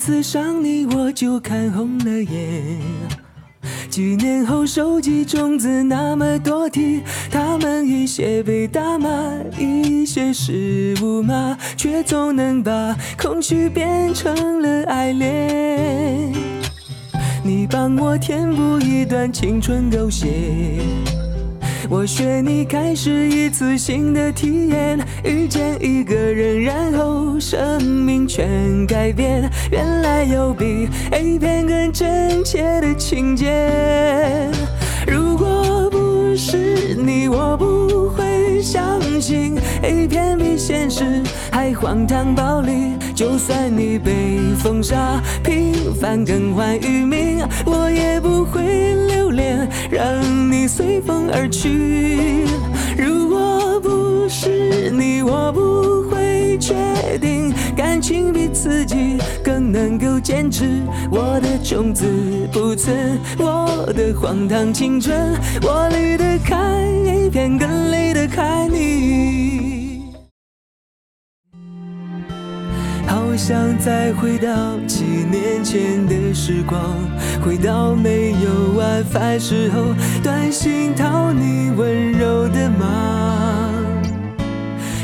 第一次想你我就看红了眼。几年后收集种子那么多题，他们一些被打骂，一些是无骂，却总能把空虚变成了爱恋。你帮我填补一段青春狗血。我学你开始一次新的体验，遇见一个人，然后生命全改变。原来有比 A 片更真切的情节。如果不是你，我不会相信 A 片比现实还荒唐暴力。就算你被封杀，平凡更换域名，我也不会留恋，让你随风而去。如果不是你，我不会确定，感情比自己更能够坚持。我的种子不存，我的荒唐青春，我离得开一片，更离得开你。想再回到几年前的时光，回到没有 WiFi 时候，短信讨你温柔的骂。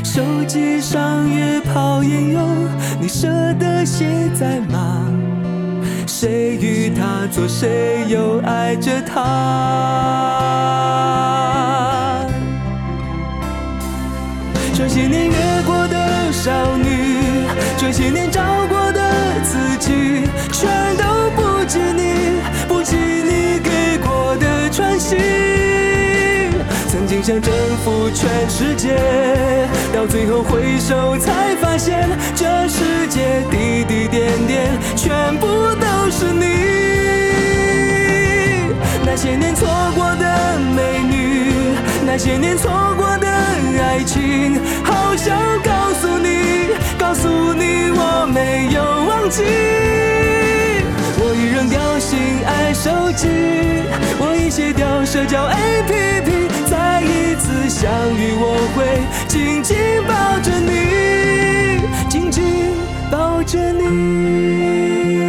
手机上约炮应用你舍得写在吗？谁与他做，谁又爱着他？这些年越过的少女。这些年找过的自己，全都不及你，不及你给过的喘息。曾经想征服全世界，到最后回首才发现，这世界滴滴点点，全部都是你。那些年错过的美女，那些年错过的爱情，好想告诉你，告诉你我没有忘记。我已扔掉心爱手机，我已卸掉社交 APP，再一次相遇，我会紧紧抱着你，紧紧抱着你。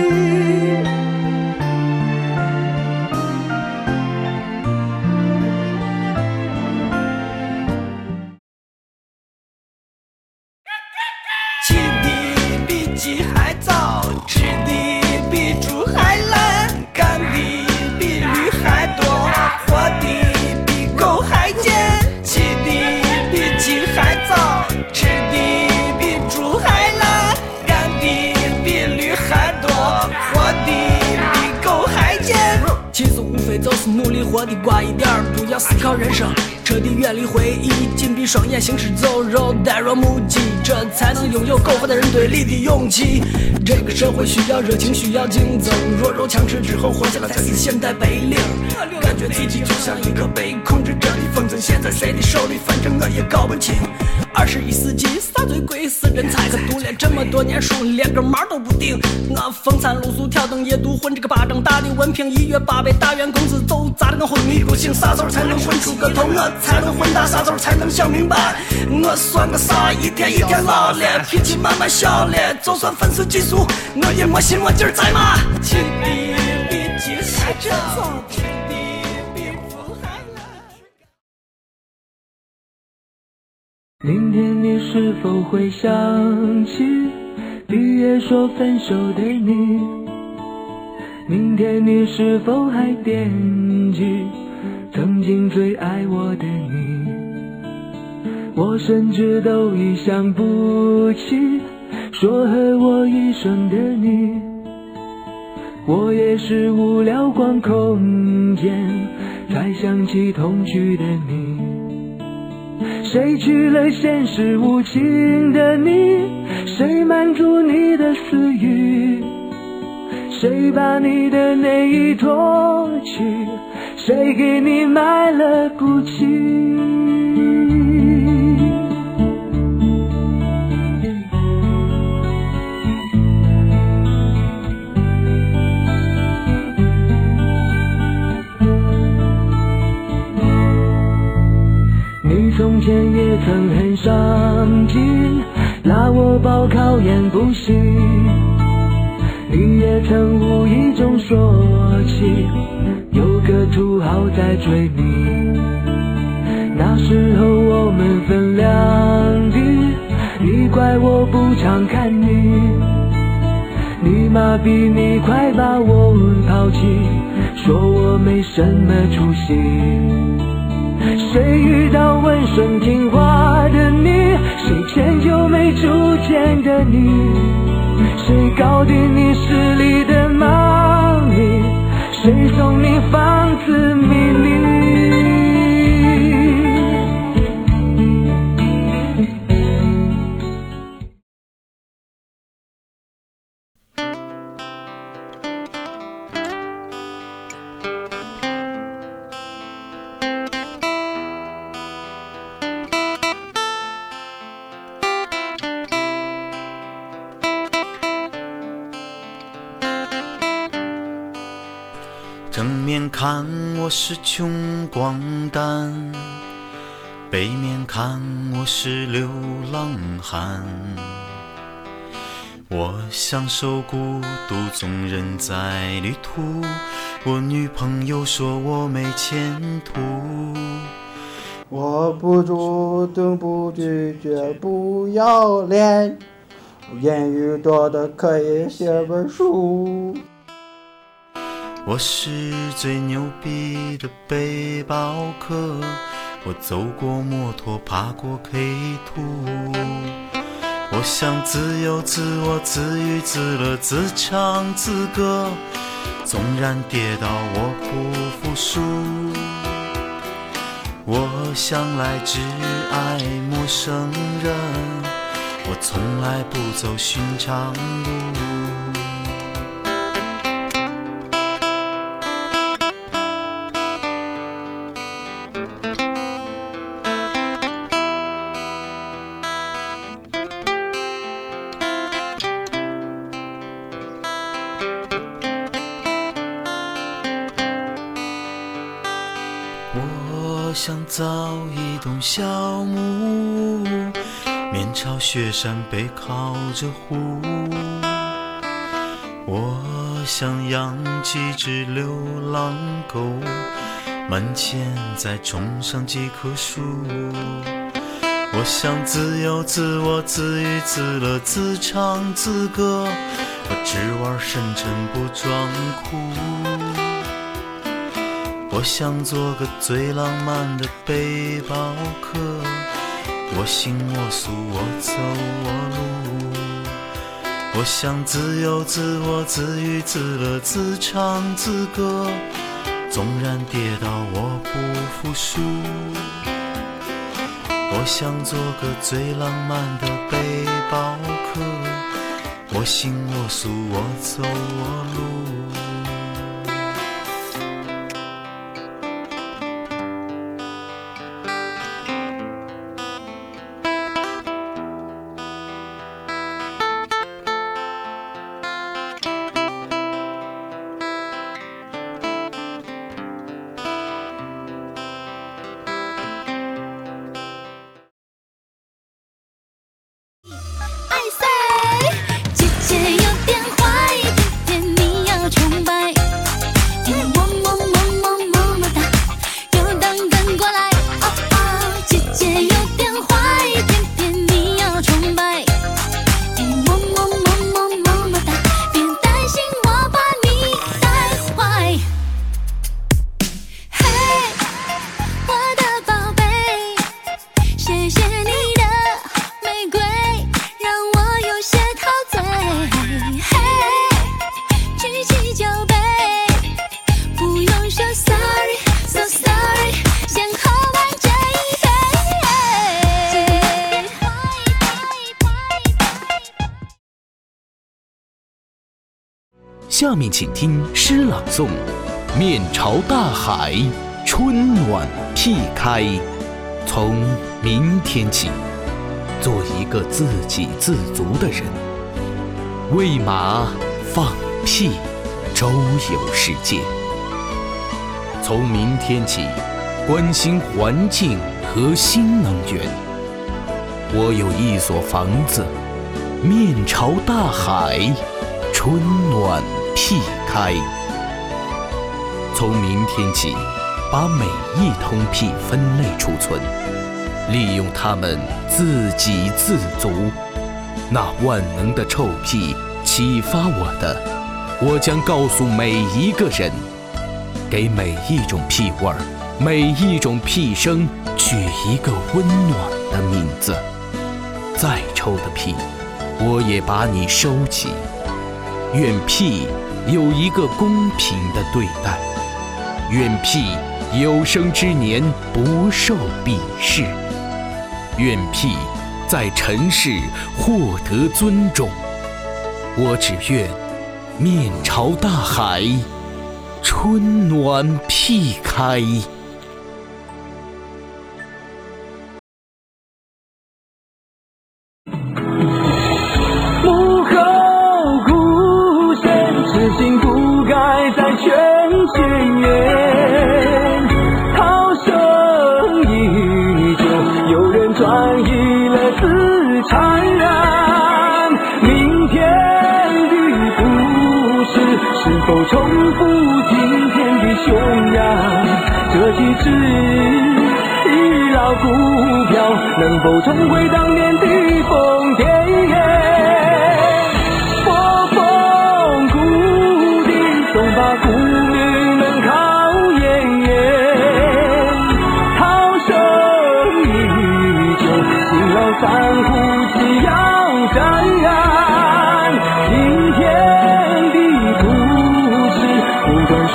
的比鸡还早，就是努力活得乖一点，不要思考人生，彻底远离回忆，紧闭双眼，行尸走肉，呆若木鸡，这才能拥有苟活的人堆里的勇气。这个社会需要热情，需要竞争，弱肉强食之后活下来才是现代白领。感觉自己就像一个被控制着的风筝，现在谁的手里，反正我也搞不清。二十一世纪啥最贵？是人才。可读了这么多年书，连个毛都不顶。我风餐露宿，挑灯夜读，混这个巴掌大的文凭，一月八百，大元工资都砸得我昏迷不醒。啥时候才能混出个头？我才能混大？啥时候才能想明白？我算个啥？一天一天老了，脾气慢慢小了。就算粉丝激素，我也没心我劲儿在吗？亲的比鸡还早，吃明天你是否会想起毕业说分手的你？明天你是否还惦记曾经最爱我的你？我甚至都已想不起说和我一生的你。我也是无聊逛空间，才想起同居的你。谁娶了现实无情的你？谁满足你的私欲？谁把你的内衣脱去？谁给你买了 GUCCI？上进，拉我报考研补习。你也曾无意中说起，有个土豪在追你。那时候我们分两地，你怪我不常看你，你妈逼你快把我抛弃，说我没什么出息。谁遇到温顺听话的你？谁迁就没主见的你？谁搞定你势力看我是穷光蛋，背面看我是流浪汉。我享受孤独，总人在旅途。我女朋友说我没前途。我不主动，不拒绝，不要脸，言语多的可以写本书。我是最牛逼的背包客，我走过摩托，爬过 K 图。我想自由自我，自娱自乐，自唱自歌。纵然跌倒，我不服输。我向来只爱陌生人，我从来不走寻常路。一栋小木屋，面朝雪山，背靠着湖。我想养几只流浪狗，门前再种上几棵树。我想自由自我，自娱自乐，自唱自歌。我只玩深沉，不装酷。我想做个最浪漫的背包客，我行我素，我走我路。我想自由自我，自娱自乐，自唱自歌。纵然跌倒，我不服输。我想做个最浪漫的背包客，我行我素，我走我路。下面请听诗朗诵：面朝大海，春暖屁开。从明天起，做一个自给自足的人，喂马放屁，周游世界。从明天起，关心环境和新能源。我有一所房子，面朝大海，春春暖屁开。从明天起，把每一通屁分类储存，利用它们自给自足。那万能的臭屁启发我的，我将告诉每一个人，给每一种屁味儿、每一种屁声取一个温暖的名字。再臭的屁，我也把你收起。愿屁有一个公平的对待，愿辟有生之年不受鄙视，愿辟在尘世获得尊重。我只愿面朝大海，春暖辟开。心愿。涛声依旧，有人转移了自残然。明天的故事是否重复今天的雄扬？这几只已老股票能否重回当年的疯癫？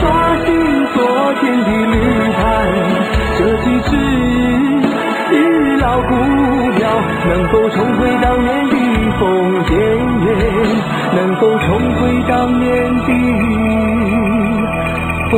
刷新昨天的绿盘，这几只老古鸟能否重回当年的风田野？能否重回当年的风？